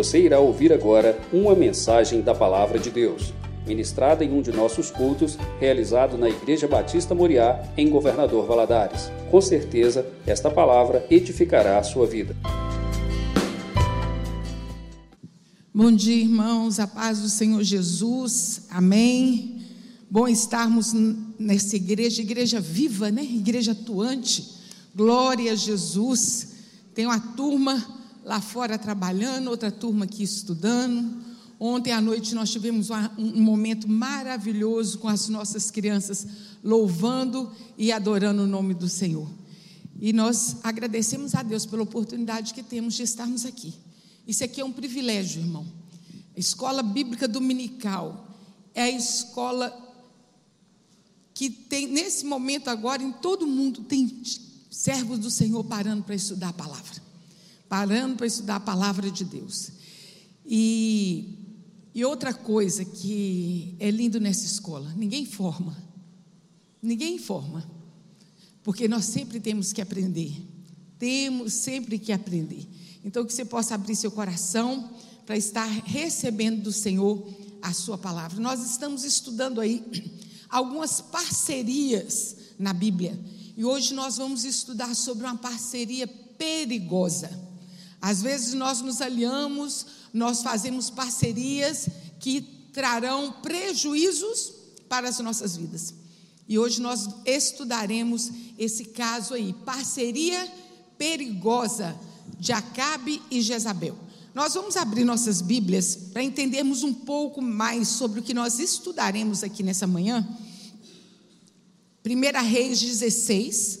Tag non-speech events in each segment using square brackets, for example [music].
Você irá ouvir agora uma mensagem da Palavra de Deus, ministrada em um de nossos cultos, realizado na Igreja Batista Moriá, em Governador Valadares. Com certeza, esta palavra edificará a sua vida. Bom dia, irmãos, a paz do Senhor Jesus, amém. Bom estarmos nessa igreja, igreja viva, né? Igreja atuante. Glória a Jesus. Tem uma turma lá fora trabalhando, outra turma aqui estudando. Ontem à noite nós tivemos um momento maravilhoso com as nossas crianças louvando e adorando o nome do Senhor. E nós agradecemos a Deus pela oportunidade que temos de estarmos aqui. Isso aqui é um privilégio, irmão. A escola bíblica dominical é a escola que tem, nesse momento agora, em todo mundo, tem servos do Senhor parando para estudar a palavra, parando para estudar a palavra de Deus. E, e outra coisa que é lindo nessa escola: ninguém forma, ninguém forma, porque nós sempre temos que aprender, temos sempre que aprender. Então, que você possa abrir seu coração para estar recebendo do Senhor a sua palavra. Nós estamos estudando aí [clears throat] algumas parcerias na Bíblia e hoje nós vamos estudar sobre uma parceria perigosa. Às vezes nós nos aliamos, nós fazemos parcerias que trarão prejuízos para as nossas vidas. E hoje nós estudaremos esse caso aí, parceria perigosa de Acabe e Jezabel. Nós vamos abrir nossas Bíblias para entendermos um pouco mais sobre o que nós estudaremos aqui nessa manhã. 1 Reis 16,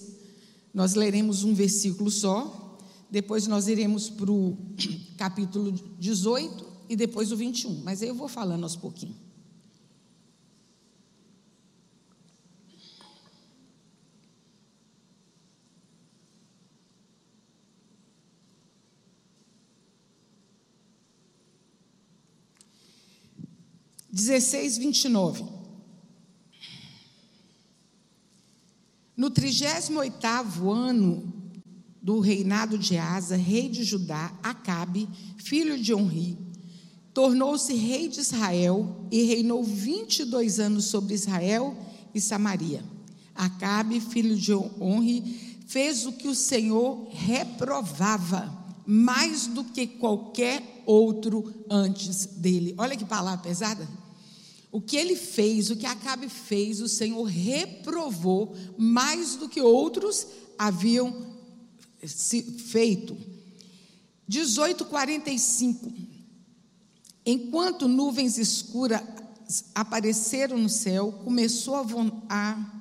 nós leremos um versículo só, depois nós iremos para [clears throat] o capítulo 18 e depois o 21, mas aí eu vou falando aos pouquinhos. 16, 29. No 38 ano do reinado de Asa, rei de Judá, Acabe, filho de Onri, tornou-se rei de Israel e reinou 22 anos sobre Israel e Samaria. Acabe, filho de Onri, fez o que o Senhor reprovava, mais do que qualquer outro antes dele. Olha que palavra pesada. O que ele fez, o que Acabe fez, o Senhor reprovou mais do que outros haviam feito. 18:45. Enquanto nuvens escuras apareceram no céu, começou a, a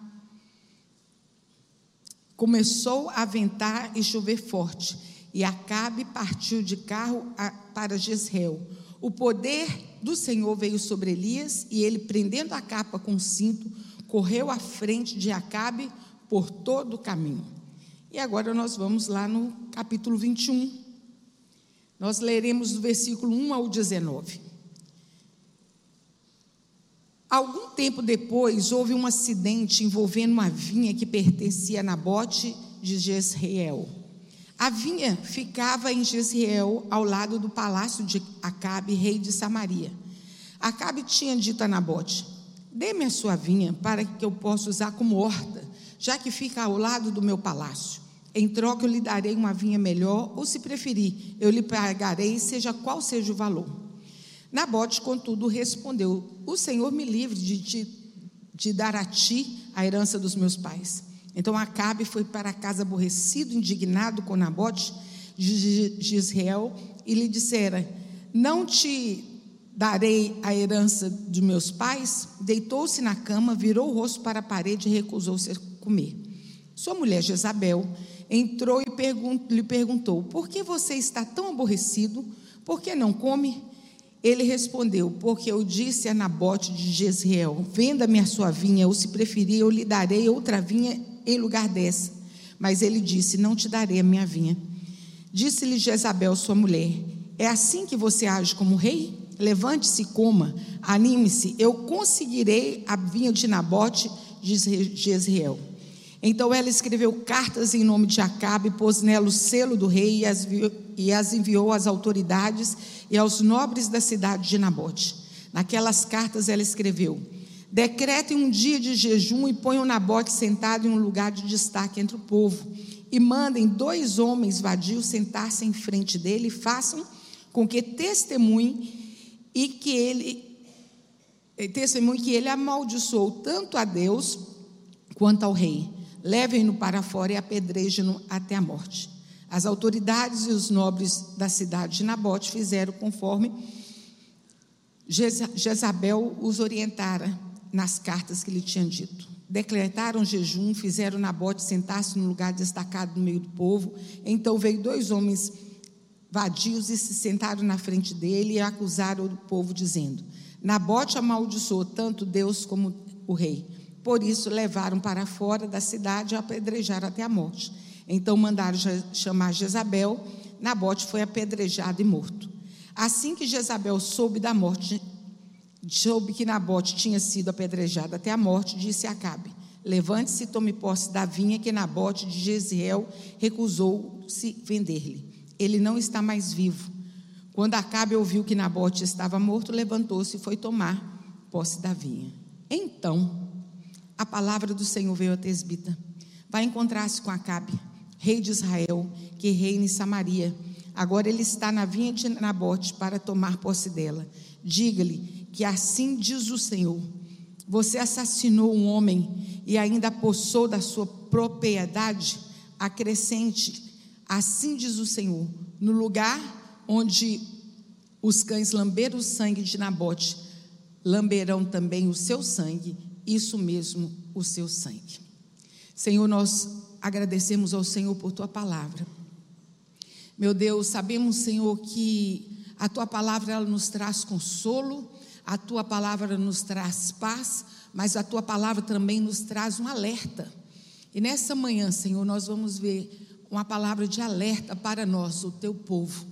começou a ventar e chover forte, e Acabe partiu de carro para Jezreel. O poder do Senhor veio sobre Elias e ele, prendendo a capa com o cinto, correu à frente de Acabe por todo o caminho. E agora nós vamos lá no capítulo 21. Nós leremos do versículo 1 ao 19. Algum tempo depois, houve um acidente envolvendo uma vinha que pertencia a Nabote de Jezreel. A vinha ficava em Jezreel, ao lado do palácio de Acabe, rei de Samaria. Acabe tinha dito a Nabote: Dê-me a sua vinha para que eu possa usar como horta, já que fica ao lado do meu palácio. Em troca, eu lhe darei uma vinha melhor, ou se preferir, eu lhe pagarei, seja qual seja o valor. Nabote, contudo, respondeu: O Senhor me livre de, de, de dar a ti a herança dos meus pais. Então Acabe foi para casa aborrecido, indignado com Nabote de Israel, e lhe dissera: Não te darei a herança de meus pais? Deitou-se na cama, virou o rosto para a parede e recusou-se a comer. Sua mulher Jezabel entrou e lhe perguntou: Por que você está tão aborrecido? Por que não come? Ele respondeu: Porque eu disse a Nabote de Jezreel: Venda-me a sua vinha, ou se preferir, eu lhe darei outra vinha em lugar dessa. Mas ele disse: Não te darei a minha vinha. Disse-lhe Jezabel, sua mulher: É assim que você age como rei? Levante-se coma, anime-se, eu conseguirei a vinha de Nabote de Jezreel. Então ela escreveu cartas em nome de Acabe, pôs nela o selo do rei e as, e as enviou às autoridades e aos nobres da cidade de Nabote. Naquelas cartas ela escreveu: Decretem um dia de jejum e ponham Nabote sentado em um lugar de destaque entre o povo. E mandem dois homens vadios sentar-se em frente dele e façam com que testemunhe e que ele testemunhe que ele amaldiçoou tanto a Deus quanto ao rei levem-no para fora e apedrejem-no até a morte. As autoridades e os nobres da cidade de Nabote fizeram conforme Jezabel os orientara nas cartas que lhe tinham dito. Decretaram jejum, fizeram Nabote sentar-se num lugar destacado no meio do povo. Então veio dois homens vadios e se sentaram na frente dele e acusaram o povo, dizendo: Nabote amaldiçoou tanto Deus como o rei. Por isso, levaram para fora da cidade e apedrejaram até a morte. Então, mandaram chamar Jezabel. Nabote foi apedrejado e morto. Assim que Jezabel soube da morte, soube que Nabote tinha sido apedrejado até a morte, disse a Acabe: Levante-se e tome posse da vinha que Nabote de Jezreel recusou-se vender-lhe. Ele não está mais vivo. Quando Acabe ouviu que Nabote estava morto, levantou-se e foi tomar posse da vinha. Então, a palavra do Senhor veio a Tesbita. Vai encontrar-se com Acabe, rei de Israel, que reina em Samaria. Agora ele está na vinha de Nabote para tomar posse dela. Diga-lhe que assim diz o Senhor: Você assassinou um homem e ainda possou da sua propriedade. Acrescente, assim diz o Senhor: No lugar onde os cães lamberam o sangue de Nabote, lamberão também o seu sangue isso mesmo, o seu sangue. Senhor, nós agradecemos ao Senhor por tua palavra. Meu Deus, sabemos, Senhor, que a tua palavra ela nos traz consolo, a tua palavra nos traz paz, mas a tua palavra também nos traz um alerta. E nessa manhã, Senhor, nós vamos ver uma palavra de alerta para nós, o teu povo.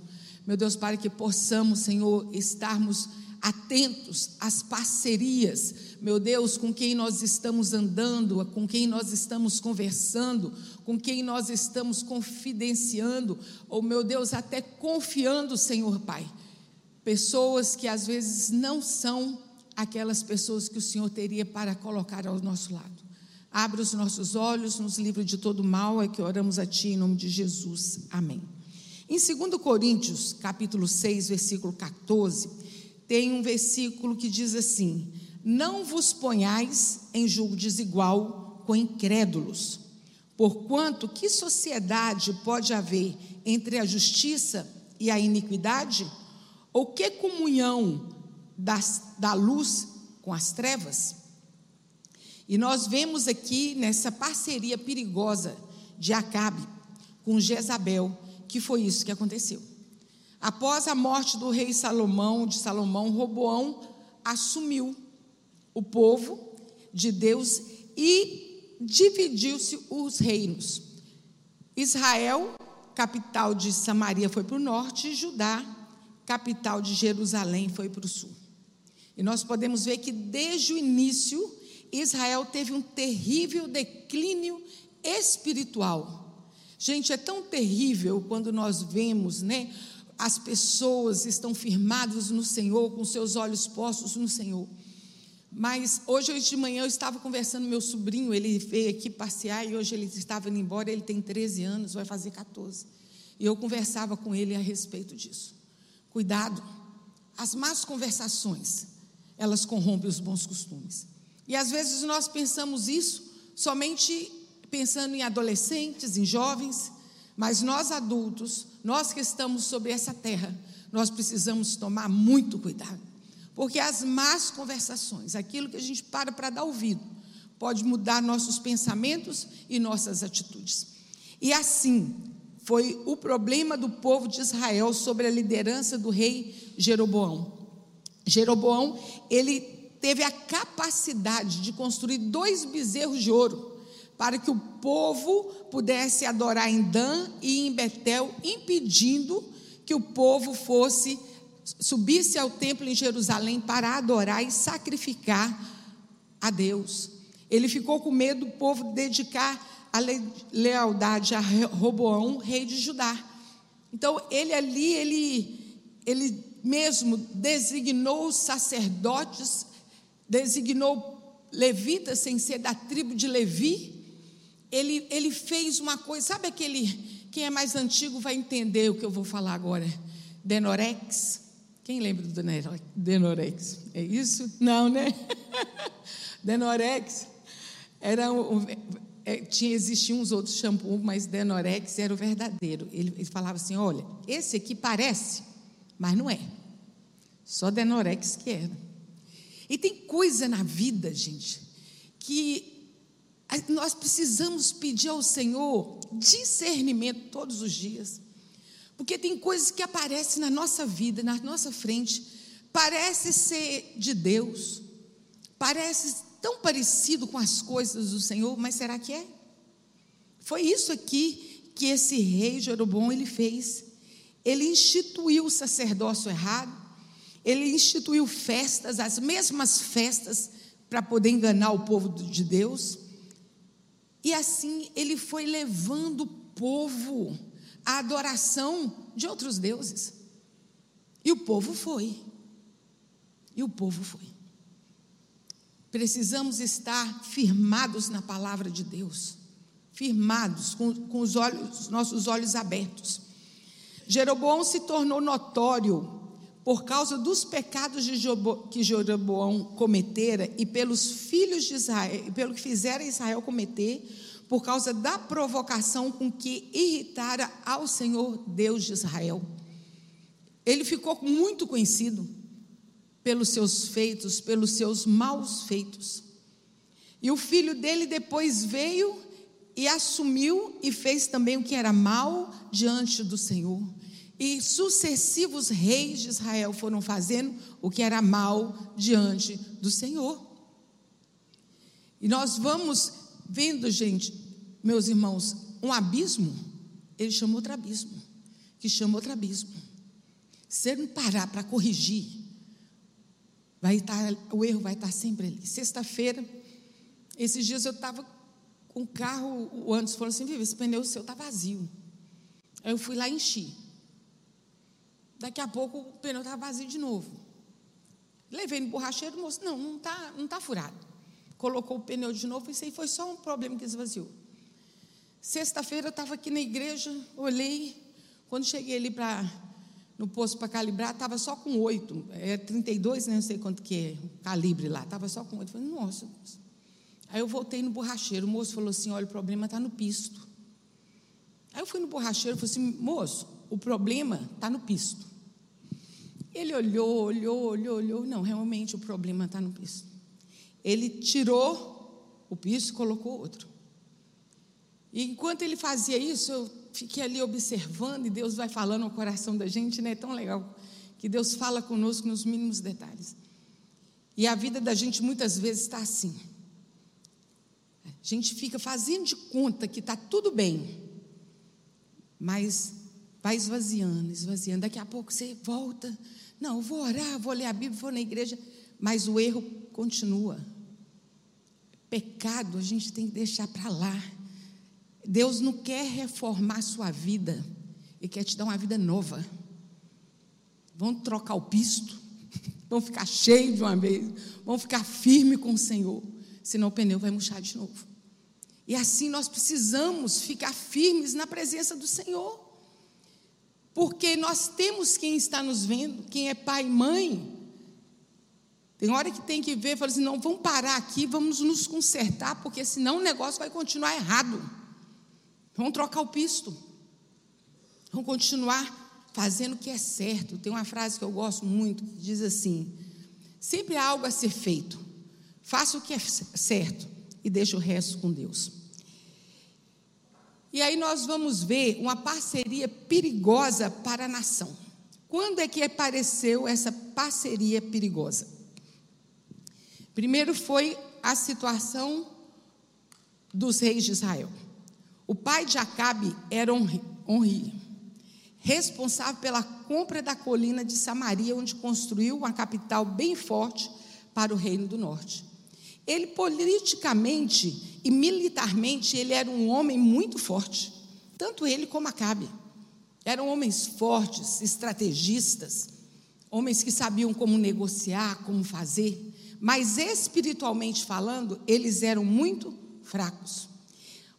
Meu Deus, para que possamos, Senhor, estarmos atentos às parcerias, meu Deus, com quem nós estamos andando, com quem nós estamos conversando, com quem nós estamos confidenciando, ou meu Deus, até confiando, Senhor Pai. Pessoas que às vezes não são aquelas pessoas que o Senhor teria para colocar ao nosso lado. Abre os nossos olhos, nos livre de todo mal, é que oramos a Ti em nome de Jesus. Amém. Em 2 Coríntios, capítulo 6, versículo 14, tem um versículo que diz assim: Não vos ponhais em julgo desigual com incrédulos, porquanto que sociedade pode haver entre a justiça e a iniquidade? Ou que comunhão das, da luz com as trevas? E nós vemos aqui nessa parceria perigosa de Acabe com Jezabel, que foi isso que aconteceu. Após a morte do rei Salomão, de Salomão, Roboão assumiu o povo de Deus e dividiu-se os reinos. Israel, capital de Samaria, foi para o norte, e Judá, capital de Jerusalém, foi para o sul. E nós podemos ver que desde o início, Israel teve um terrível declínio espiritual. Gente, é tão terrível quando nós vemos, né, as pessoas estão firmadas no Senhor, com seus olhos postos no Senhor. Mas hoje, hoje de manhã, eu estava conversando com meu sobrinho, ele veio aqui passear e hoje ele estava indo embora, ele tem 13 anos, vai fazer 14. E eu conversava com ele a respeito disso. Cuidado, as más conversações, elas corrompem os bons costumes. E às vezes nós pensamos isso somente pensando em adolescentes, em jovens, mas nós adultos, nós que estamos sobre essa terra, nós precisamos tomar muito cuidado. Porque as más conversações, aquilo que a gente para para dar ouvido, pode mudar nossos pensamentos e nossas atitudes. E assim foi o problema do povo de Israel sobre a liderança do rei Jeroboão. Jeroboão, ele teve a capacidade de construir dois bezerros de ouro para que o povo pudesse adorar em Dan e em Betel, impedindo que o povo fosse subisse ao templo em Jerusalém para adorar e sacrificar a Deus. Ele ficou com medo do povo dedicar a lealdade a Roboão, rei de Judá. Então, ele ali, ele, ele mesmo designou sacerdotes, designou levitas sem ser da tribo de Levi. Ele, ele fez uma coisa, sabe aquele, quem é mais antigo vai entender o que eu vou falar agora. Denorex. Quem lembra do Denorex? É isso? Não, né? [laughs] Denorex era um, é, tinha existiam uns outros shampoos, mas Denorex era o verdadeiro. Ele, ele falava assim: olha, esse aqui parece, mas não é. Só Denorex que era. E tem coisa na vida, gente, que nós precisamos pedir ao Senhor discernimento todos os dias. Porque tem coisas que aparecem na nossa vida, na nossa frente, parece ser de Deus, parece tão parecido com as coisas do Senhor, mas será que é? Foi isso aqui que esse rei Jeroboão ele fez. Ele instituiu o sacerdócio errado, ele instituiu festas, as mesmas festas, para poder enganar o povo de Deus. E assim ele foi levando o povo à adoração de outros deuses. E o povo foi. E o povo foi. Precisamos estar firmados na palavra de Deus, firmados, com, com os olhos, nossos olhos abertos. Jeroboão se tornou notório por causa dos pecados que Jeroboão cometera e pelos filhos de Israel, pelo que fizeram Israel cometer, por causa da provocação com que irritara ao Senhor Deus de Israel. Ele ficou muito conhecido pelos seus feitos, pelos seus maus feitos. E o filho dele depois veio e assumiu e fez também o que era mal diante do Senhor. E sucessivos reis de Israel foram fazendo o que era mal diante do Senhor. E nós vamos vendo, gente, meus irmãos, um abismo, ele chama outro abismo, que chama outro abismo. Se ele não parar para corrigir, vai estar, o erro vai estar sempre ali. Sexta-feira, esses dias eu estava com o carro, o Anderson falou assim, Vivi, esse pneu seu está vazio. Aí eu fui lá e enchi. Daqui a pouco o pneu estava vazio de novo. Levei no borracheiro, moço, não, não está não tá furado. Colocou o pneu de novo, isso aí foi só um problema que esvaziou. Sexta-feira eu estava aqui na igreja, olhei, quando cheguei ali para no posto para calibrar, estava só com oito, é 32, né, não sei quanto que é o calibre lá, estava só com oito. Falei, nossa. Aí eu voltei no borracheiro, o moço falou assim, olha, o problema está no pisto. Aí eu fui no borracheiro e falei assim, moço, o problema está no pisto. Ele olhou, olhou, olhou, olhou. Não, realmente o problema está no piso. Ele tirou o piso e colocou outro. E enquanto ele fazia isso, eu fiquei ali observando e Deus vai falando ao coração da gente, né? É tão legal que Deus fala conosco nos mínimos detalhes. E a vida da gente muitas vezes está assim. A gente fica fazendo de conta que está tudo bem, mas vai esvaziando, esvaziando. Daqui a pouco você volta. Não, vou orar, vou ler a Bíblia, vou na igreja, mas o erro continua. Pecado a gente tem que deixar para lá. Deus não quer reformar a sua vida, Ele quer te dar uma vida nova. Vamos trocar o pisto, [laughs] vamos ficar cheio de uma vez, vamos ficar firme com o Senhor, senão o pneu vai murchar de novo. E assim nós precisamos ficar firmes na presença do Senhor. Porque nós temos quem está nos vendo, quem é pai e mãe. Tem hora que tem que ver, fala assim, não, vamos parar aqui, vamos nos consertar, porque senão o negócio vai continuar errado. Vamos trocar o pisto. Vamos continuar fazendo o que é certo. Tem uma frase que eu gosto muito, que diz assim: sempre há algo a ser feito. Faça o que é certo e deixe o resto com Deus. E aí nós vamos ver uma parceria perigosa para a nação. Quando é que apareceu essa parceria perigosa? Primeiro foi a situação dos reis de Israel. O pai de Acabe era Onri, responsável pela compra da colina de Samaria, onde construiu uma capital bem forte para o reino do norte. Ele politicamente E militarmente ele era um homem muito forte, tanto ele como Acabe. Eram homens fortes, estrategistas, homens que sabiam como negociar, como fazer, mas espiritualmente falando, eles eram muito fracos.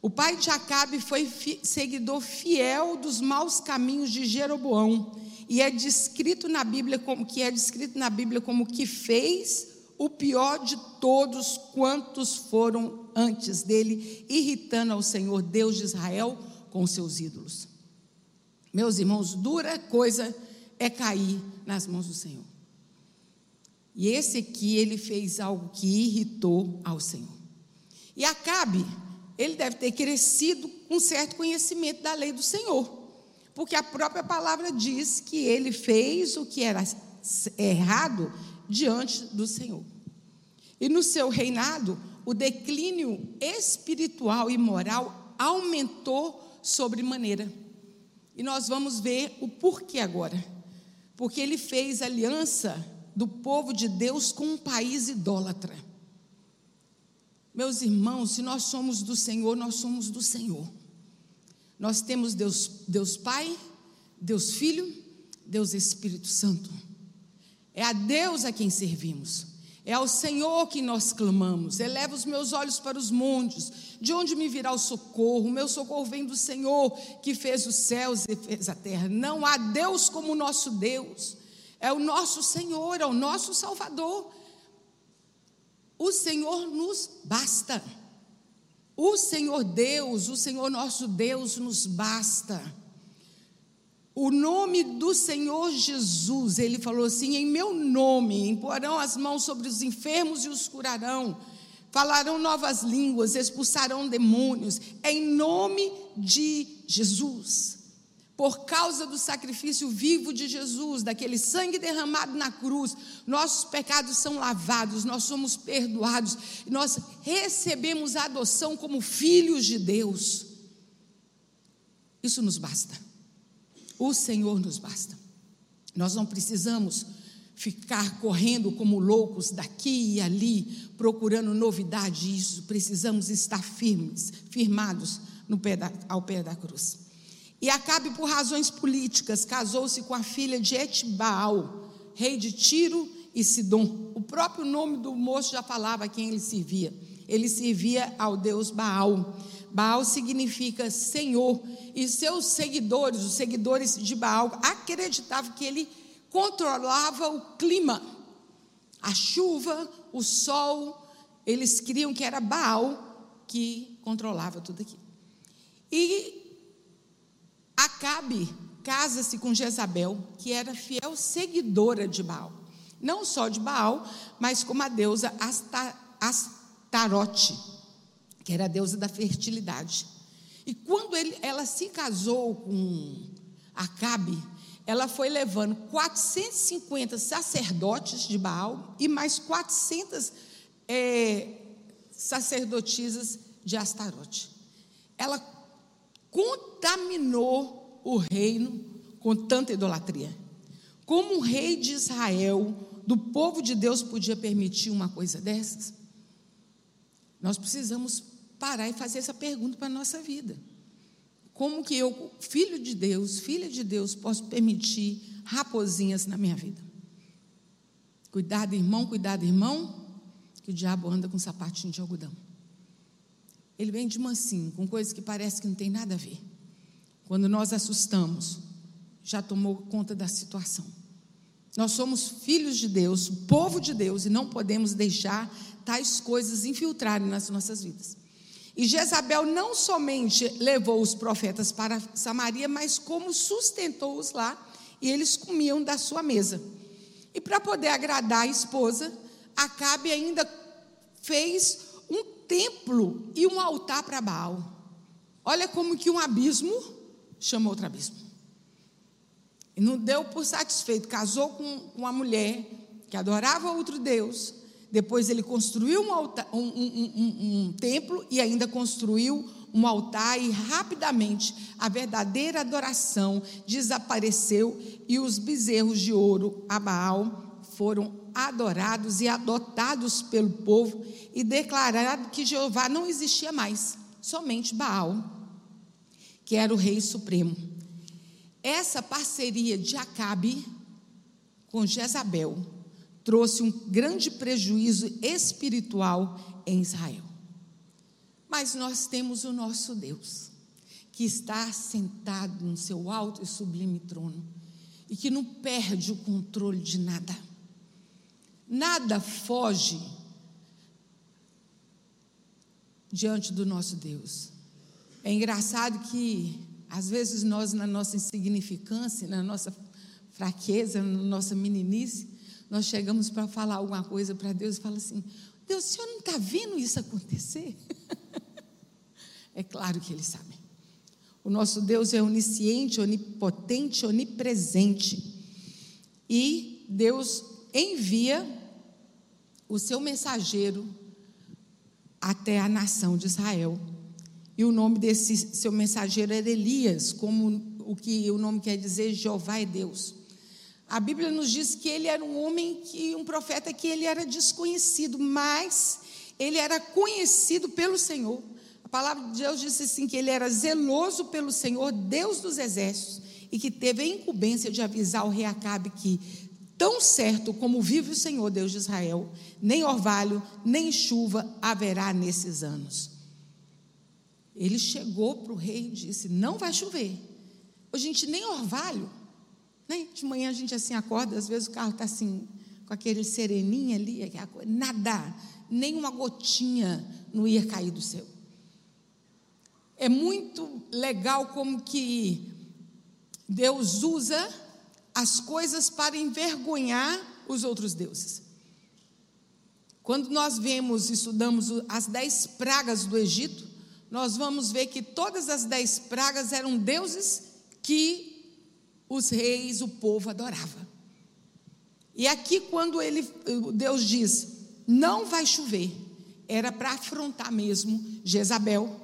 O pai de Acabe foi fi seguidor fiel dos maus caminhos de Jeroboão e é descrito na Bíblia como que é descrito na Bíblia como que fez o pior de todos quantos foram antes dele, irritando ao Senhor Deus de Israel com seus ídolos. Meus irmãos, dura coisa é cair nas mãos do Senhor. E esse aqui, ele fez algo que irritou ao Senhor. E Acabe, ele deve ter crescido com certo conhecimento da lei do Senhor, porque a própria palavra diz que ele fez o que era errado diante do Senhor. E no seu reinado, o declínio espiritual e moral aumentou sobremaneira. E nós vamos ver o porquê agora. Porque ele fez aliança do povo de Deus com um país idólatra. Meus irmãos, se nós somos do Senhor, nós somos do Senhor. Nós temos Deus, Deus Pai, Deus Filho, Deus Espírito Santo. É a Deus a quem servimos. É ao Senhor que nós clamamos. Eleva os meus olhos para os montes. De onde me virá o socorro? O meu socorro vem do Senhor, que fez os céus e fez a terra. Não há Deus como o nosso Deus é o nosso Senhor, é o nosso Salvador. O Senhor nos basta. O Senhor Deus, o Senhor nosso Deus nos basta. O nome do Senhor Jesus, ele falou assim: em meu nome imporão as mãos sobre os enfermos e os curarão, falarão novas línguas, expulsarão demônios, em nome de Jesus por causa do sacrifício vivo de Jesus, daquele sangue derramado na cruz, nossos pecados são lavados, nós somos perdoados, nós recebemos a adoção como filhos de Deus. Isso nos basta. O Senhor nos basta. Nós não precisamos ficar correndo como loucos daqui e ali, procurando novidade. Isso precisamos estar firmes, firmados pé da, ao pé da cruz. E Acabe, por razões políticas, casou-se com a filha de Etbaal, rei de Tiro e Sidom. O próprio nome do moço já falava a quem ele servia. Ele servia ao deus Baal. Baal significa Senhor. E seus seguidores, os seguidores de Baal, acreditavam que ele controlava o clima, a chuva, o sol. Eles criam que era Baal que controlava tudo aquilo. E Acabe casa-se com Jezabel, que era fiel seguidora de Baal. Não só de Baal, mas como a deusa Astarote, que era a deusa da fertilidade. E quando ele, ela se casou com Acabe, ela foi levando 450 sacerdotes de Baal e mais 400 é, sacerdotisas de Astarote. Ela contaminou o reino com tanta idolatria. Como um rei de Israel, do povo de Deus, podia permitir uma coisa dessas? Nós precisamos parar e fazer essa pergunta para a nossa vida. Como que eu, filho de Deus, filha de Deus, posso permitir raposinhas na minha vida? Cuidado, irmão, cuidado, irmão, que o diabo anda com sapatinho de algodão. Ele vem de mansinho, com coisas que parece que não tem nada a ver. Quando nós assustamos, já tomou conta da situação. Nós somos filhos de Deus, povo de Deus, e não podemos deixar tais coisas infiltrarem nas nossas vidas. E Jezabel não somente levou os profetas para Samaria, mas como sustentou-os lá, e eles comiam da sua mesa. E para poder agradar a esposa, Acabe ainda fez templo e um altar para Baal. Olha como que um abismo chama outro abismo. E não deu por satisfeito, casou com uma mulher que adorava outro Deus. Depois ele construiu um, altar, um, um, um templo e ainda construiu um altar, e rapidamente a verdadeira adoração desapareceu e os bezerros de ouro a Baal foram adorados e adotados pelo povo e declarado que Jeová não existia mais, somente Baal, que era o rei supremo. Essa parceria de Acabe com Jezabel trouxe um grande prejuízo espiritual em Israel. Mas nós temos o nosso Deus, que está sentado no seu alto e sublime trono e que não perde o controle de nada. Nada foge diante do nosso Deus. É engraçado que, às vezes, nós, na nossa insignificância, na nossa fraqueza, na nossa meninice, nós chegamos para falar alguma coisa para Deus e fala assim: Deus, o senhor não está vendo isso acontecer? [laughs] é claro que Ele sabe. O nosso Deus é onisciente, onipotente, onipresente. E Deus envia o seu mensageiro até a nação de Israel. E o nome desse seu mensageiro era Elias, como o que o nome quer dizer Jeová é Deus. A Bíblia nos diz que ele era um homem que um profeta que ele era desconhecido, mas ele era conhecido pelo Senhor. A palavra de Deus disse assim que ele era zeloso pelo Senhor, Deus dos exércitos, e que teve a incumbência de avisar o rei Acabe que tão certo como vive o Senhor Deus de Israel, nem orvalho, nem chuva haverá nesses anos. Ele chegou para o rei e disse: Não vai chover. Hoje, gente, nem orvalho, né? De manhã a gente assim acorda, às vezes o carro está assim, com aquele sereninho ali, nada, nem uma gotinha não ia cair do céu. É muito legal como que Deus usa as coisas para envergonhar os outros deuses. Quando nós vemos e estudamos as dez pragas do Egito, nós vamos ver que todas as dez pragas eram deuses que os reis, o povo adorava. E aqui, quando ele, Deus diz, não vai chover, era para afrontar mesmo Jezabel,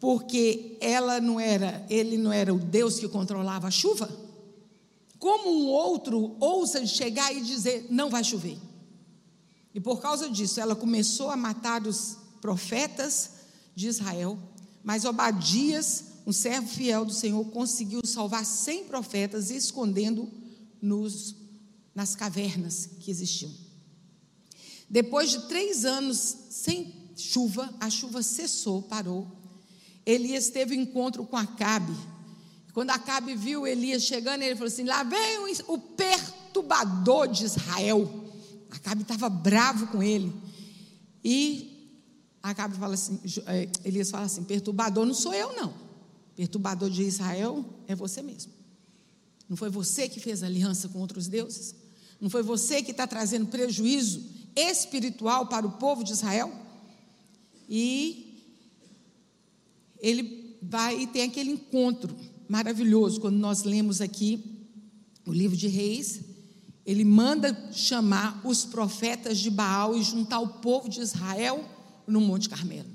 porque ela não era, ele não era o Deus que controlava a chuva. Como um outro ousa chegar e dizer, não vai chover? E por causa disso, ela começou a matar os profetas de Israel, mas Obadias um servo fiel do Senhor conseguiu salvar cem profetas escondendo nos nas cavernas que existiam. Depois de três anos sem chuva, a chuva cessou, parou. Elias teve um encontro com Acabe. Quando Acabe viu Elias chegando, ele falou assim: Lá vem o perturbador de Israel. Acabe estava bravo com ele. E Acabe fala assim: eh, Elias fala assim: Perturbador não sou eu, não. Perturbador de Israel é você mesmo. Não foi você que fez aliança com outros deuses? Não foi você que está trazendo prejuízo espiritual para o povo de Israel? E ele vai e tem aquele encontro maravilhoso quando nós lemos aqui o livro de Reis. Ele manda chamar os profetas de Baal e juntar o povo de Israel no Monte Carmelo.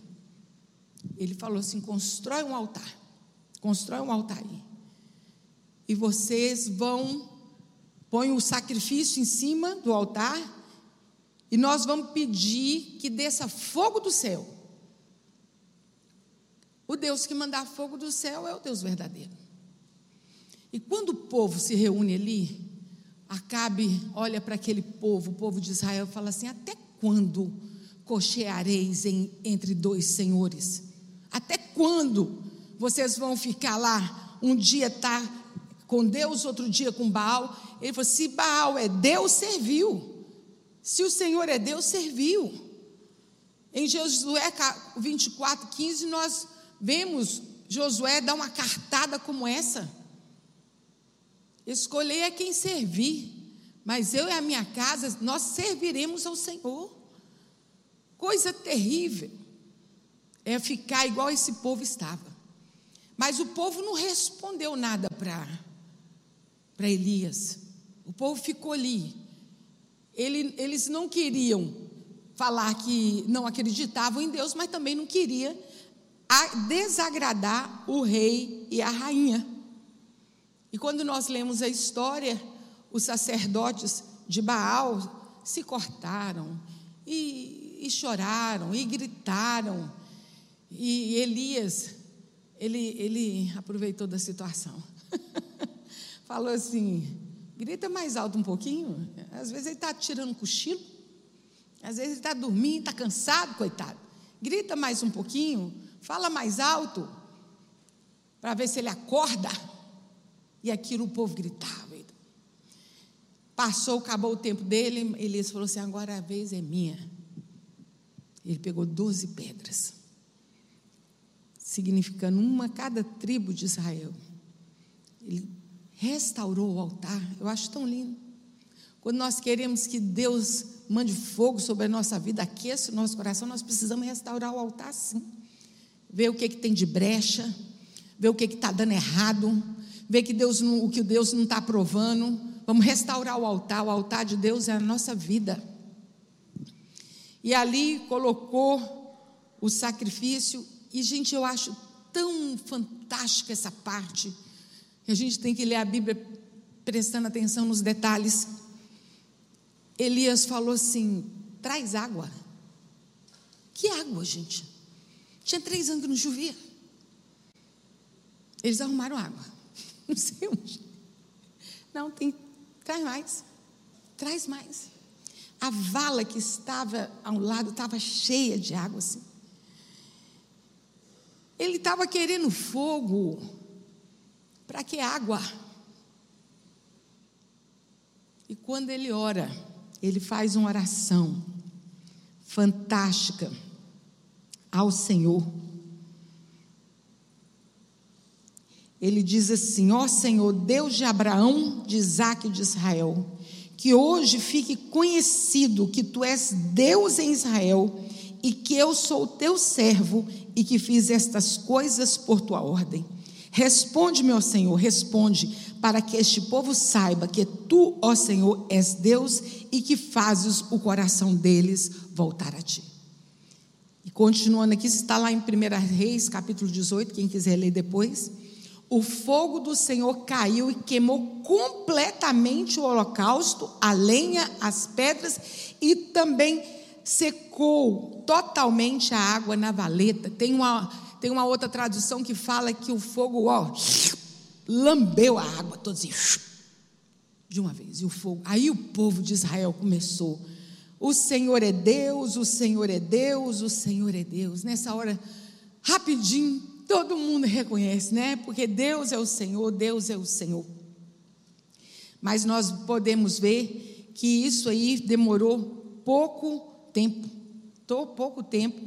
Ele falou assim: constrói um altar. Constrói um altar aí. E vocês vão, põe o sacrifício em cima do altar, e nós vamos pedir que desça fogo do céu. O Deus que mandar fogo do céu é o Deus verdadeiro. E quando o povo se reúne ali, Acabe olha para aquele povo, o povo de Israel, e fala assim: Até quando cocheareis em, entre dois senhores? Até quando vocês vão ficar lá, um dia tá com Deus, outro dia com Baal. Ele falou: se Baal é Deus, serviu. Se o Senhor é Deus, serviu. Em Josué 24, 15, nós vemos Josué dar uma cartada como essa. Escolher é quem servir, mas eu e a minha casa, nós serviremos ao Senhor. Coisa terrível é ficar igual esse povo estava. Mas o povo não respondeu nada para Elias. O povo ficou ali. Ele, eles não queriam falar que não acreditavam em Deus, mas também não queria desagradar o rei e a rainha. E quando nós lemos a história, os sacerdotes de Baal se cortaram e, e choraram e gritaram. E Elias, ele, ele aproveitou da situação. [laughs] Falou assim: grita mais alto um pouquinho. Às vezes ele está tirando cochilo, às vezes ele está dormindo, está cansado, coitado. Grita mais um pouquinho, fala mais alto, para ver se ele acorda. E aquilo o povo gritava. Passou, acabou o tempo dele, Elias falou assim: agora a vez é minha. Ele pegou doze pedras, significando uma cada tribo de Israel. Ele restaurou o altar. Eu acho tão lindo. Quando nós queremos que Deus mande fogo sobre a nossa vida, aqueça o nosso coração, nós precisamos restaurar o altar sim. Ver o que, que tem de brecha, ver o que está dando errado, ver que Deus não, o que Deus não está aprovando. Vamos restaurar o altar. O altar de Deus é a nossa vida. E ali colocou o sacrifício. E, gente, eu acho tão fantástica essa parte. A gente tem que ler a Bíblia prestando atenção nos detalhes. Elias falou assim: traz água. Que água, gente? Tinha três anos que não chovia. Eles arrumaram água. Não sei onde. Não, tem Traz mais. Traz mais. A vala que estava ao lado estava cheia de água assim. Ele estava querendo fogo. Para que água? E quando ele ora, ele faz uma oração fantástica ao Senhor. Ele diz assim: Ó Senhor, Deus de Abraão, de Isaac e de Israel, que hoje fique conhecido que tu és Deus em Israel e que eu sou teu servo e que fiz estas coisas por tua ordem. Responde, meu Senhor, responde, para que este povo saiba que tu, ó Senhor, és Deus e que fazes o coração deles voltar a ti. E continuando aqui, está lá em 1 Reis, capítulo 18, quem quiser ler depois o fogo do Senhor caiu e queimou completamente o holocausto, a lenha, as pedras e também secou totalmente a água na valeta. Tem uma, tem uma outra tradução que fala que o fogo ó, lambeu a água todos de uma vez. E o fogo. Aí o povo de Israel começou. O Senhor é Deus, o Senhor é Deus, o Senhor é Deus. Nessa hora, rapidinho, todo mundo reconhece, né? Porque Deus é o Senhor, Deus é o Senhor. Mas nós podemos ver que isso aí demorou pouco tempo, pouco tempo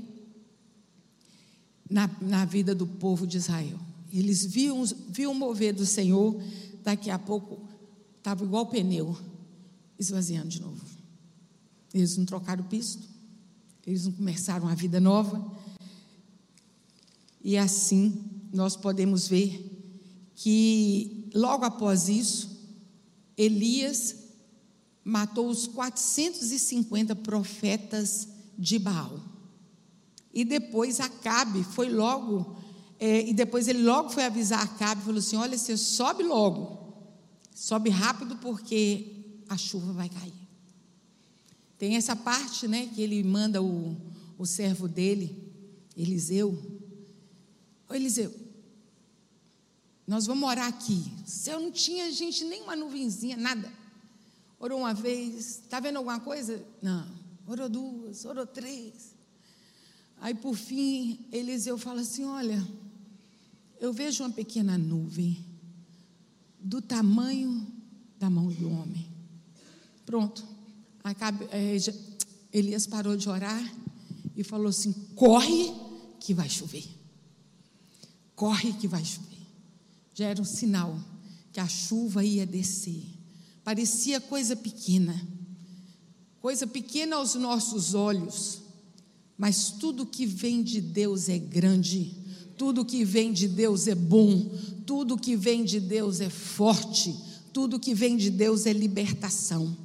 na, na vida do povo de Israel. Eles viam, viam mover do Senhor, daqui a pouco estava igual pneu, esvaziando de novo. Eles não trocaram o pisto, eles não começaram a vida nova, e assim nós podemos ver que logo após isso, Elias matou os 450 profetas de Baal. E depois Acabe foi logo, é, e depois ele logo foi avisar Acabe, falou assim: olha, você sobe logo, sobe rápido porque a chuva vai cair. Tem essa parte, né, que ele manda o, o servo dele, Eliseu, Ô Eliseu, nós vamos orar aqui. O céu não tinha gente, nem uma nuvenzinha, nada. Orou uma vez, está vendo alguma coisa? Não. Orou duas, orou três. Aí por fim, Eliseu fala assim: Olha, eu vejo uma pequena nuvem do tamanho da mão do homem. Pronto. Acabe, é, Elias parou de orar e falou assim: Corre que vai chover corre que vai chover. Já era um sinal que a chuva ia descer. Parecia coisa pequena, coisa pequena aos nossos olhos, mas tudo que vem de Deus é grande, tudo que vem de Deus é bom, tudo que vem de Deus é forte, tudo que vem de Deus é libertação.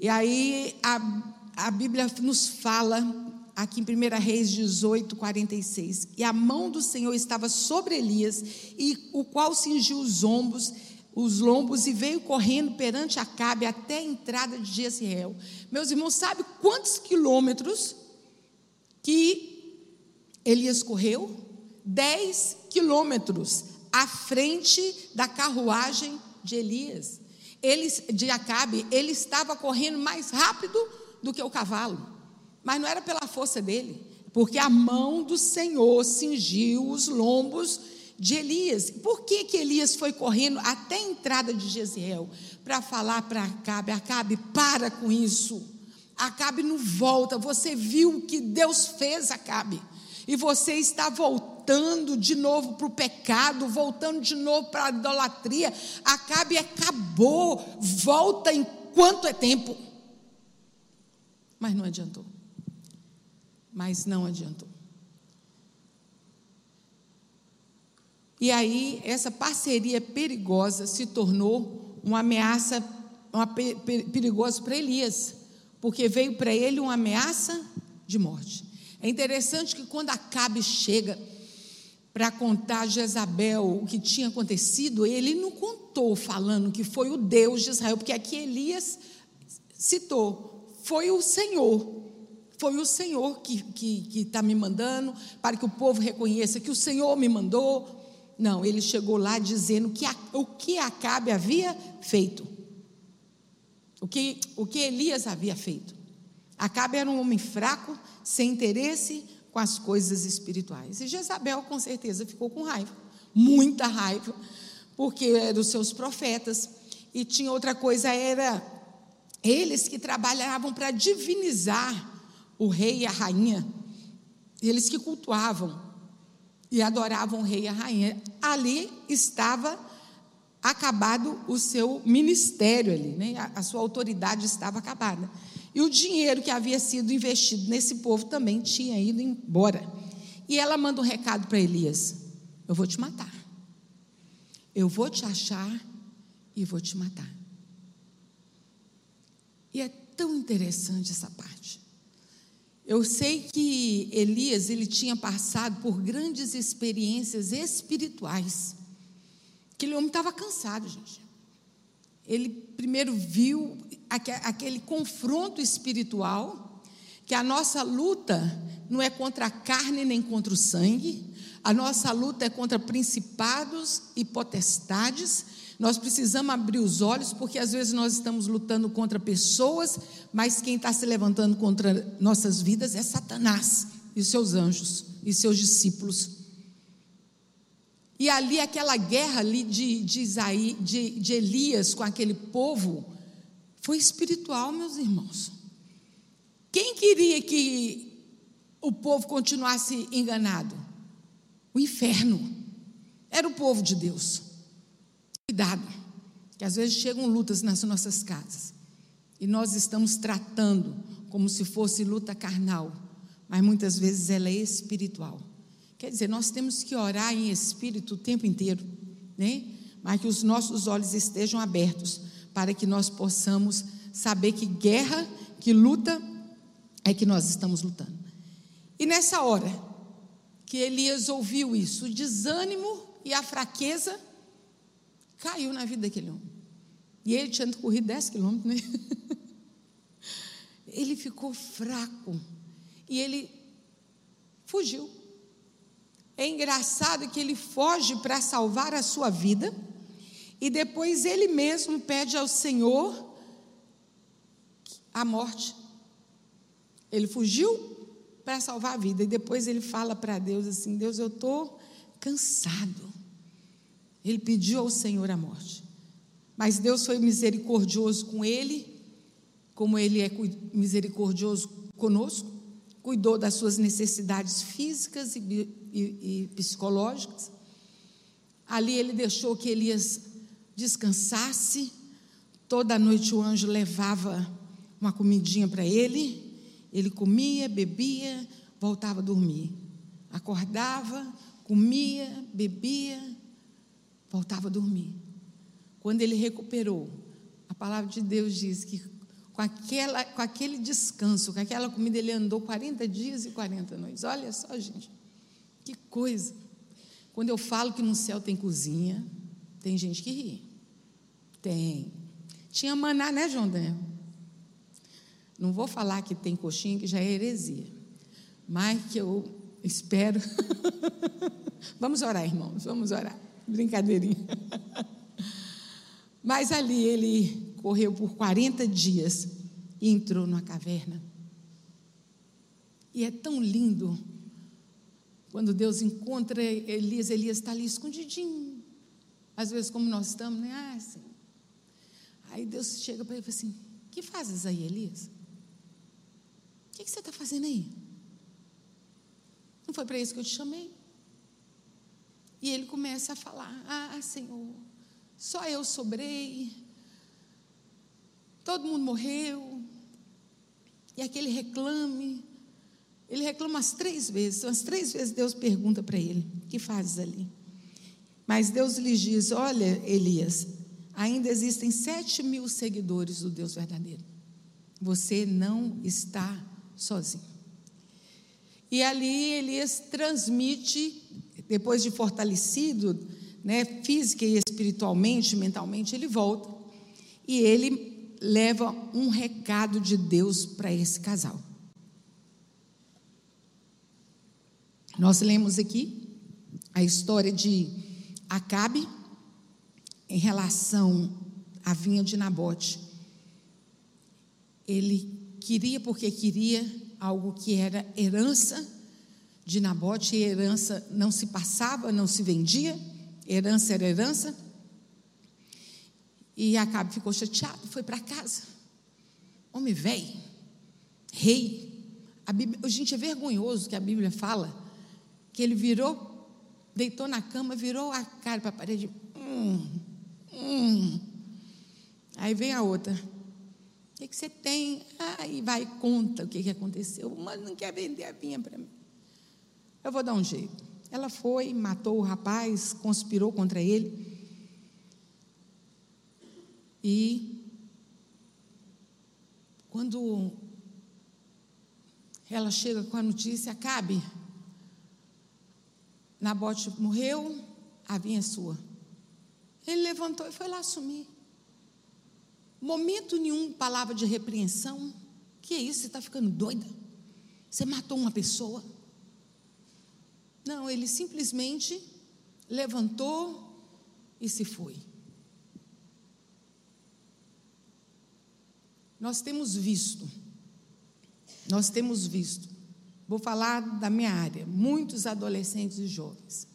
E aí a, a Bíblia nos fala aqui em 1 Reis 18, 46. E a mão do Senhor estava sobre Elias, e o qual cingiu os ombros, os lombos e veio correndo perante Acabe até a entrada de Jezreel. Meus irmãos, sabe quantos quilômetros que Elias correu? Dez quilômetros à frente da carruagem de Elias. Ele, de Acabe, ele estava correndo mais rápido do que o cavalo, mas não era pela força dele, porque a mão do Senhor cingiu os lombos de Elias. Por que, que Elias foi correndo até a entrada de Jezreel? Para falar para Acabe: Acabe, para com isso. Acabe não volta. Você viu o que Deus fez, Acabe. E você está voltando de novo para o pecado, voltando de novo para a idolatria. Acabe acabou. Volta enquanto é tempo. Mas não adiantou. Mas não adiantou. E aí, essa parceria perigosa se tornou uma ameaça uma perigosa para Elias, porque veio para ele uma ameaça de morte. É interessante que quando Acabe chega para contar a Jezabel o que tinha acontecido, ele não contou falando que foi o Deus de Israel, porque aqui Elias citou, foi o Senhor. Foi o Senhor que está que, que tá me mandando, para que o povo reconheça que o Senhor me mandou. Não, ele chegou lá dizendo que a, o que Acabe havia feito. O que, o que Elias havia feito. Acabe era um homem fraco, sem interesse com as coisas espirituais. E Jezabel, com certeza, ficou com raiva, muita raiva, porque eram os seus profetas. E tinha outra coisa, era eles que trabalhavam para divinizar o rei e a rainha, eles que cultuavam e adoravam o rei e a rainha. Ali estava acabado o seu ministério ali, né? a, a sua autoridade estava acabada. E o dinheiro que havia sido investido nesse povo também tinha ido embora. E ela manda um recado para Elias: Eu vou te matar. Eu vou te achar e vou te matar. E é tão interessante essa parte. Eu sei que Elias ele tinha passado por grandes experiências espirituais. Aquele homem estava cansado, gente. Ele primeiro viu aquele confronto espiritual, que a nossa luta não é contra a carne nem contra o sangue, a nossa luta é contra principados e potestades, nós precisamos abrir os olhos, porque às vezes nós estamos lutando contra pessoas, mas quem está se levantando contra nossas vidas é Satanás e seus anjos e seus discípulos. E ali, aquela guerra ali de, de, Isaí, de, de Elias com aquele povo, foi espiritual, meus irmãos. Quem queria que o povo continuasse enganado? O inferno. Era o povo de Deus. Cuidado, que às vezes chegam lutas nas nossas casas e nós estamos tratando como se fosse luta carnal, mas muitas vezes ela é espiritual. Quer dizer, nós temos que orar em espírito o tempo inteiro, né? Mas que os nossos olhos estejam abertos para que nós possamos saber que guerra, que luta é que nós estamos lutando. E nessa hora que Elias ouviu isso, o desânimo e a fraqueza caiu na vida daquele homem. E ele tinha corrido 10 quilômetros, né? [laughs] Ele ficou fraco e ele fugiu. É engraçado que ele foge para salvar a sua vida e depois ele mesmo pede ao Senhor a morte. Ele fugiu para salvar a vida e depois ele fala para Deus assim: Deus, eu estou cansado. Ele pediu ao Senhor a morte. Mas Deus foi misericordioso com ele, como ele é misericordioso conosco, cuidou das suas necessidades físicas e, e, e psicológicas. Ali ele deixou que Elias descansasse. Toda noite o anjo levava uma comidinha para ele. Ele comia, bebia, voltava a dormir. Acordava, comia, bebia, voltava a dormir. Quando ele recuperou, a palavra de Deus diz que com, aquela, com aquele descanso, com aquela comida, ele andou 40 dias e 40 noites. Olha só, gente, que coisa. Quando eu falo que no céu tem cozinha, tem gente que ri. Tem. Tinha maná, né, João Daniel? Não vou falar que tem coxinha, que já é heresia. Mas que eu espero. [laughs] vamos orar, irmãos, vamos orar. Brincadeirinha. [laughs] Mas ali ele correu por 40 dias e entrou numa caverna. E é tão lindo quando Deus encontra Elias, Elias está ali escondidinho. Às vezes, como nós estamos, né? Ah, assim. Aí Deus chega para ele e fala assim: que fazes aí, Elias? O que, que você está fazendo aí? Não foi para isso que eu te chamei. E ele começa a falar: Ah, Senhor, só eu sobrei, todo mundo morreu, e aquele reclame. Ele reclama as três vezes, as três vezes Deus pergunta para ele: O que fazes ali? Mas Deus lhe diz: Olha, Elias, ainda existem sete mil seguidores do Deus verdadeiro. Você não está sozinho. E ali Elias transmite, depois de fortalecido, né, física e espiritualmente, mentalmente, ele volta e ele leva um recado de Deus para esse casal. Nós lemos aqui a história de Acabe em relação à vinha de Nabote. Ele queria porque queria algo que era herança de Nabote, e herança não se passava, não se vendia, herança era herança. E Acabe ficou chateado, foi para casa. Homem velho, rei. A Bíblia, gente, é vergonhoso que a Bíblia fala que ele virou, deitou na cama, virou a cara para a parede. Hum, hum. Aí vem a outra. O que, que você tem? Aí vai conta o que, que aconteceu. Mas não quer vender a vinha para mim. Eu vou dar um jeito. Ela foi, matou o rapaz, conspirou contra ele. E quando ela chega com a notícia, Acabe, Nabote morreu, a vinha é sua. Ele levantou e foi lá assumir. Momento nenhum, palavra de repreensão. Que é isso? Você está ficando doida? Você matou uma pessoa? Não, ele simplesmente levantou e se foi. Nós temos visto, nós temos visto, vou falar da minha área, muitos adolescentes e jovens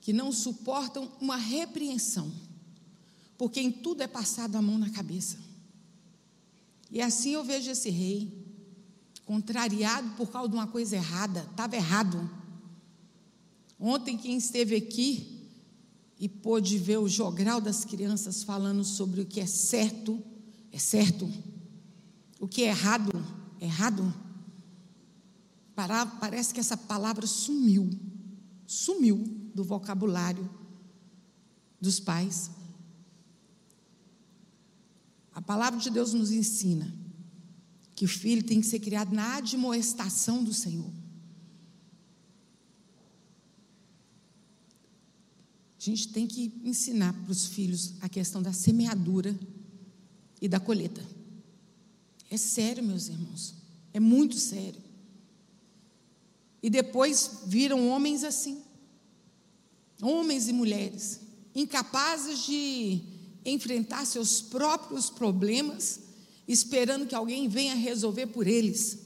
que não suportam uma repreensão porque em tudo é passado a mão na cabeça. E assim eu vejo esse rei, contrariado por causa de uma coisa errada, estava errado. Ontem, quem esteve aqui e pôde ver o jogral das crianças falando sobre o que é certo, é certo, o que é errado, é errado. Parece que essa palavra sumiu, sumiu do vocabulário dos pais. A palavra de Deus nos ensina que o filho tem que ser criado na admoestação do Senhor. A gente tem que ensinar para os filhos a questão da semeadura e da colheita. É sério, meus irmãos. É muito sério. E depois viram homens assim, homens e mulheres, incapazes de enfrentar seus próprios problemas, esperando que alguém venha resolver por eles.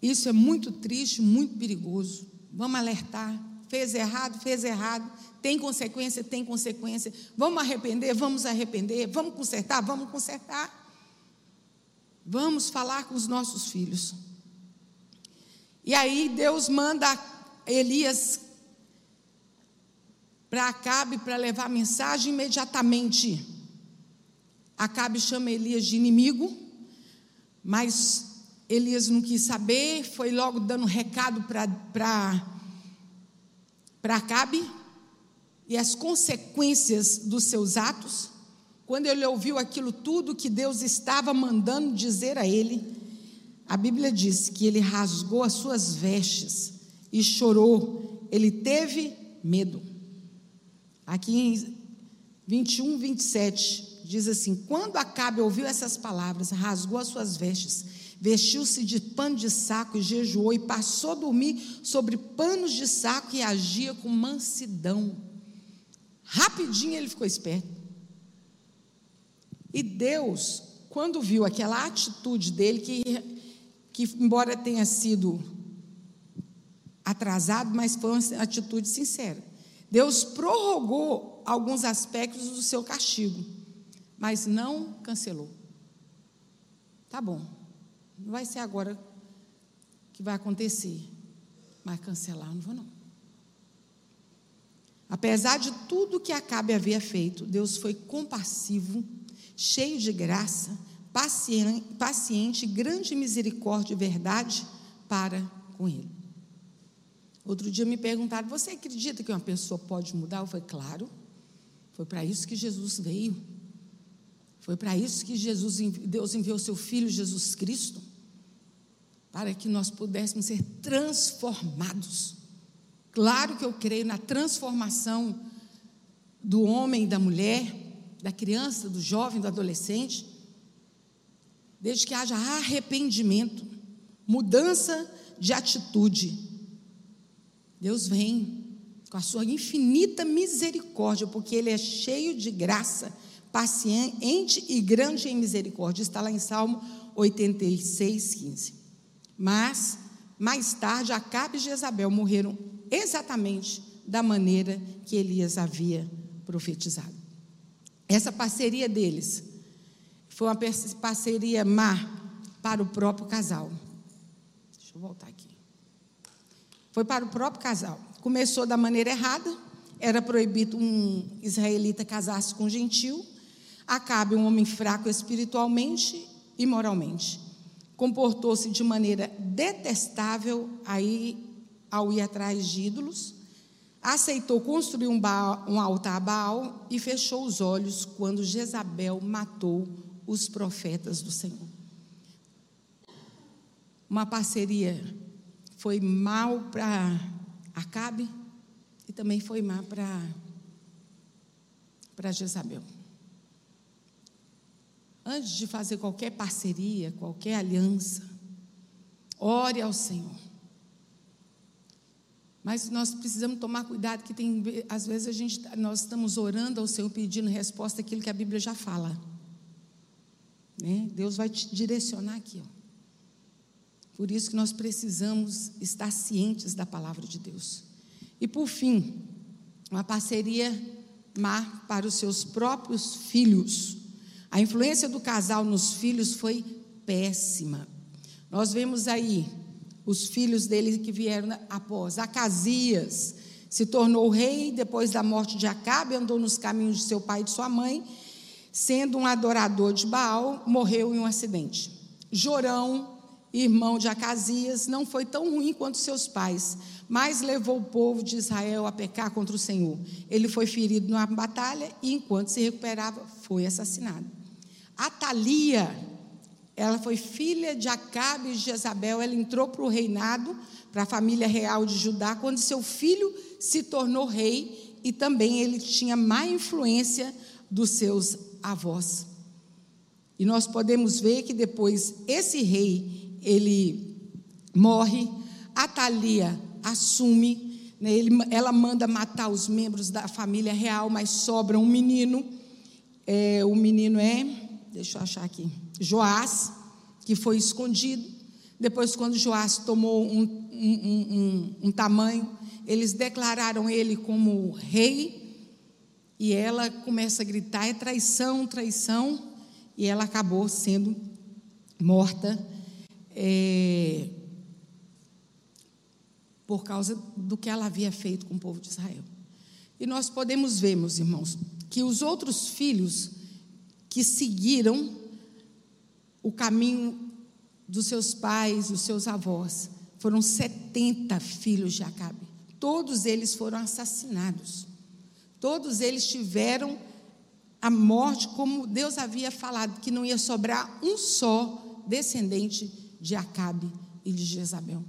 Isso é muito triste, muito perigoso. Vamos alertar. Fez errado, fez errado. Tem consequência, tem consequência. Vamos arrepender, vamos arrepender. Vamos consertar, vamos consertar. Vamos falar com os nossos filhos. E aí Deus manda Elias para Acabe para levar a mensagem imediatamente. Acabe chama Elias de inimigo, mas Elias não quis saber, foi logo dando recado para Acabe e as consequências dos seus atos. Quando ele ouviu aquilo tudo que Deus estava mandando dizer a ele, a Bíblia diz que ele rasgou as suas vestes e chorou, ele teve medo. Aqui 21, 27, diz assim: Quando Acabe ouviu essas palavras, rasgou as suas vestes, vestiu-se de pano de saco e jejuou, e passou a dormir sobre panos de saco e agia com mansidão. Rapidinho ele ficou esperto. E Deus, quando viu aquela atitude dele, que, que embora tenha sido atrasado, mas foi uma atitude sincera. Deus prorrogou alguns aspectos do seu castigo, mas não cancelou. Tá bom, não vai ser agora que vai acontecer, mas cancelar não vou não. Apesar de tudo que Acabe havia feito, Deus foi compassivo, cheio de graça, paciente, grande misericórdia e verdade para com ele. Outro dia me perguntaram: Você acredita que uma pessoa pode mudar? Eu falei: Claro. Foi para isso que Jesus veio. Foi para isso que Jesus, Deus enviou seu Filho Jesus Cristo, para que nós pudéssemos ser transformados. Claro que eu creio na transformação do homem da mulher, da criança, do jovem, do adolescente, desde que haja arrependimento, mudança de atitude. Deus vem com a sua infinita misericórdia, porque Ele é cheio de graça, paciente e grande em misericórdia. Está lá em Salmo 86, 15. Mas, mais tarde, Acabe e Jezabel morreram exatamente da maneira que Elias havia profetizado. Essa parceria deles foi uma parceria má para o próprio casal. Deixa eu voltar aqui. Foi para o próprio casal. Começou da maneira errada, era proibido um israelita casar-se com um gentil. Acabe um homem fraco espiritualmente e moralmente. Comportou-se de maneira detestável aí ao ir atrás de ídolos. Aceitou construir um, Baal, um altar a Baal e fechou os olhos quando Jezabel matou os profetas do Senhor. Uma parceria foi mal para Acabe e também foi mal para Jezabel. Antes de fazer qualquer parceria, qualquer aliança, ore ao Senhor. Mas nós precisamos tomar cuidado que tem às vezes a gente nós estamos orando ao Senhor pedindo resposta àquilo que a Bíblia já fala. Né? Deus vai te direcionar aqui, ó. Por isso que nós precisamos estar cientes da palavra de Deus. E por fim, uma parceria má para os seus próprios filhos. A influência do casal nos filhos foi péssima. Nós vemos aí os filhos dele que vieram após. Acasias se tornou rei depois da morte de Acabe, andou nos caminhos de seu pai e de sua mãe, sendo um adorador de Baal, morreu em um acidente. Jorão irmão de Acasias, não foi tão ruim quanto seus pais, mas levou o povo de Israel a pecar contra o Senhor. Ele foi ferido numa batalha e, enquanto se recuperava, foi assassinado. Atalia, ela foi filha de Acabe e de Jezabel, ela entrou para o reinado, para a família real de Judá, quando seu filho se tornou rei e também ele tinha má influência dos seus avós. E nós podemos ver que depois esse rei ele morre, Atalia assume, né, ele, ela manda matar os membros da família real, mas sobra um menino. É, o menino é, deixa eu achar aqui, Joás, que foi escondido. Depois, quando Joás tomou um, um, um, um tamanho, eles declararam ele como rei. E ela começa a gritar: é traição, traição. E ela acabou sendo morta é, por causa do que ela havia feito com o povo de Israel. E nós podemos ver, meus irmãos, que os outros filhos que seguiram o caminho dos seus pais, dos seus avós, foram 70 filhos de Acabe. Todos eles foram assassinados. Todos eles tiveram a morte, como Deus havia falado, que não ia sobrar um só descendente de Acabe e de Jezabel.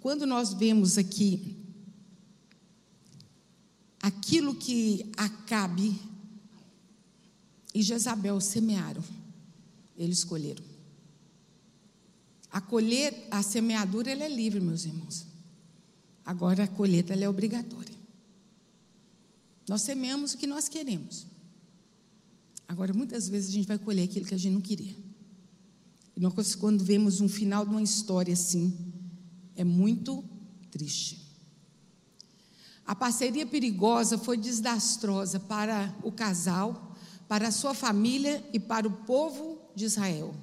Quando nós vemos aqui aquilo que Acabe e Jezabel semearam, eles escolheram. A colher, a semeadura ela é livre, meus irmãos. Agora a colheita ela é obrigatória. Nós semeamos o que nós queremos. Agora, muitas vezes a gente vai colher aquilo que a gente não queria. E nós, quando vemos um final de uma história assim, é muito triste. A parceria perigosa foi desastrosa para o casal, para a sua família e para o povo de Israel.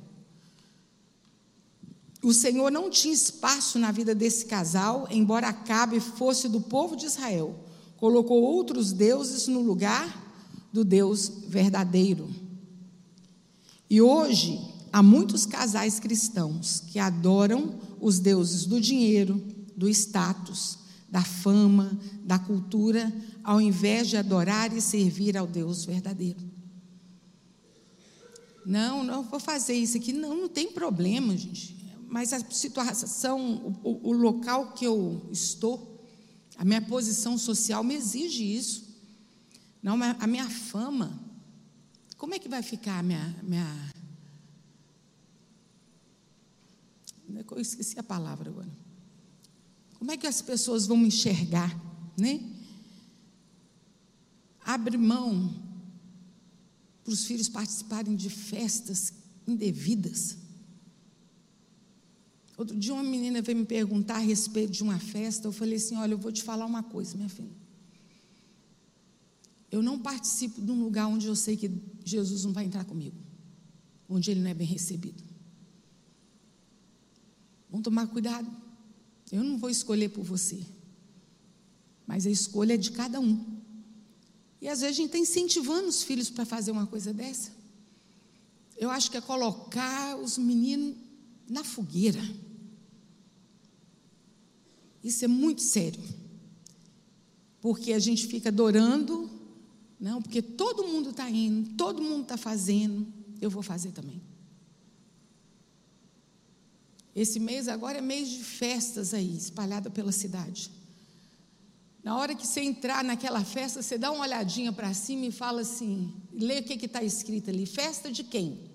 O Senhor não tinha espaço na vida desse casal, embora Acabe fosse do povo de Israel. Colocou outros deuses no lugar do Deus verdadeiro. E hoje há muitos casais cristãos que adoram os deuses do dinheiro, do status, da fama, da cultura, ao invés de adorar e servir ao Deus verdadeiro. Não, não vou fazer isso aqui. Não, não tem problema, gente. Mas a situação, o, o local que eu estou, a minha posição social me exige isso. Não, a minha fama, como é que vai ficar a minha, minha. Eu esqueci a palavra agora. Como é que as pessoas vão me enxergar, né? Abre mão para os filhos participarem de festas indevidas. Outro dia uma menina veio me perguntar a respeito de uma festa, eu falei assim, olha, eu vou te falar uma coisa, minha filha. Eu não participo de um lugar onde eu sei que Jesus não vai entrar comigo, onde ele não é bem recebido. Vamos tomar cuidado. Eu não vou escolher por você, mas a escolha é de cada um. E às vezes a gente está incentivando os filhos para fazer uma coisa dessa. Eu acho que é colocar os meninos na fogueira. Isso é muito sério. Porque a gente fica adorando, não, porque todo mundo está indo, todo mundo está fazendo, eu vou fazer também. Esse mês agora é mês de festas aí, espalhada pela cidade. Na hora que você entrar naquela festa, você dá uma olhadinha para cima e fala assim: lê o que está escrito ali. Festa de quem?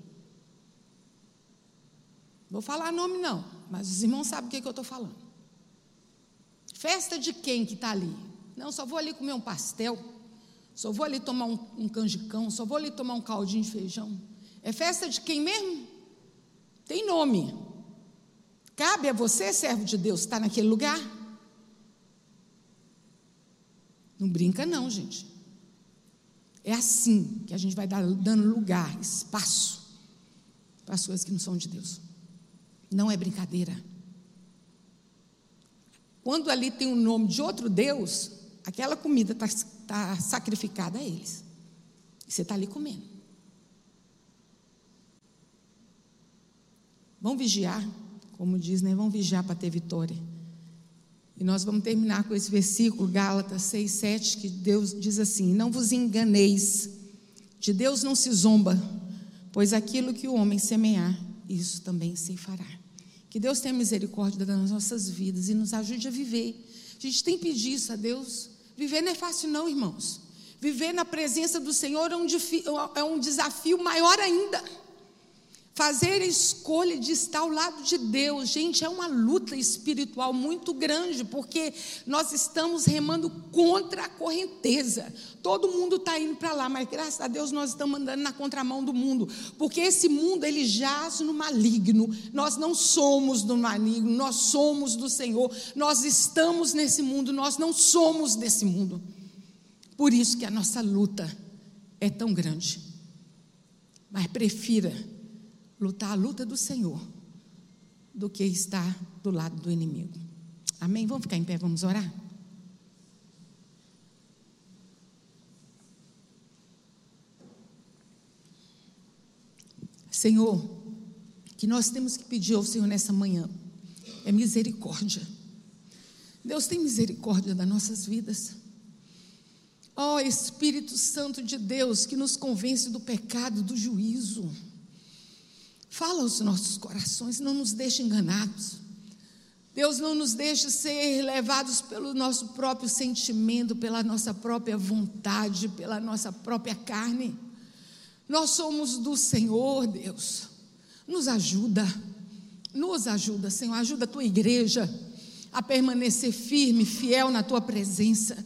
Vou falar nome não, mas os irmãos sabem o que, que eu estou falando. Festa de quem que está ali? Não, só vou ali comer um pastel, só vou ali tomar um, um canjicão, só vou ali tomar um caldinho de feijão. É festa de quem mesmo? Tem nome. Cabe a você, servo de Deus, estar naquele lugar? Não brinca, não, gente. É assim que a gente vai dando lugar, espaço para as coisas que não são de Deus. Não é brincadeira. Quando ali tem o nome de outro Deus, aquela comida está tá sacrificada a eles. E você está ali comendo. Vão vigiar. Como diz, né? Vamos vigiar para ter vitória. E nós vamos terminar com esse versículo, Gálatas 6, 7, que Deus diz assim: Não vos enganeis, de Deus não se zomba, pois aquilo que o homem semear, isso também se fará. Que Deus tenha misericórdia das nossas vidas e nos ajude a viver. A gente tem que pedir isso a Deus. Viver não é fácil, não, irmãos. Viver na presença do Senhor é um, é um desafio maior ainda. Fazer a escolha de estar ao lado de Deus, gente, é uma luta espiritual muito grande, porque nós estamos remando contra a correnteza. Todo mundo está indo para lá, mas graças a Deus nós estamos andando na contramão do mundo, porque esse mundo ele jaz no maligno. Nós não somos do maligno, nós somos do Senhor. Nós estamos nesse mundo, nós não somos desse mundo. Por isso que a nossa luta é tão grande. Mas prefira lutar a luta do Senhor do que estar do lado do inimigo. Amém? Vamos ficar em pé, vamos orar? Senhor, que nós temos que pedir ao Senhor nessa manhã é misericórdia. Deus tem misericórdia das nossas vidas. Ó oh, Espírito Santo de Deus, que nos convence do pecado, do juízo. Fala aos nossos corações, não nos deixe enganados. Deus não nos deixe ser levados pelo nosso próprio sentimento, pela nossa própria vontade, pela nossa própria carne. Nós somos do Senhor, Deus. Nos ajuda, nos ajuda, Senhor. Ajuda a tua igreja a permanecer firme, fiel na tua presença.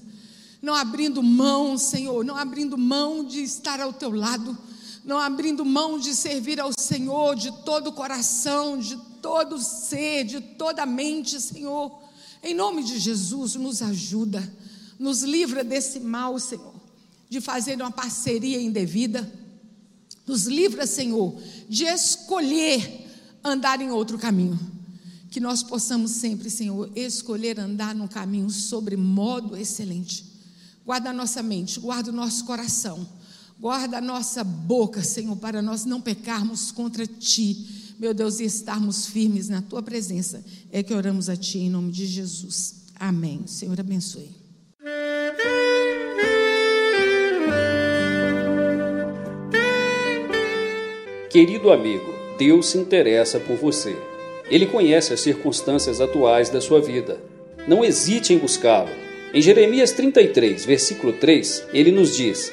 Não abrindo mão, Senhor, não abrindo mão de estar ao teu lado, não abrindo mão de servir ao Senhor de todo o coração, de todo ser, de toda a mente, Senhor. Em nome de Jesus, nos ajuda, nos livra desse mal, Senhor, de fazer uma parceria indevida. Nos livra, Senhor, de escolher andar em outro caminho. Que nós possamos sempre, Senhor, escolher andar num caminho sobre modo excelente. Guarda a nossa mente, guarda o nosso coração Guarda a nossa boca, Senhor, para nós não pecarmos contra Ti, meu Deus, e estarmos firmes na Tua presença. É que oramos a Ti em nome de Jesus. Amém. Senhor, abençoe. Querido amigo, Deus se interessa por você. Ele conhece as circunstâncias atuais da sua vida. Não hesite em buscá-lo. Em Jeremias 33, versículo 3, ele nos diz: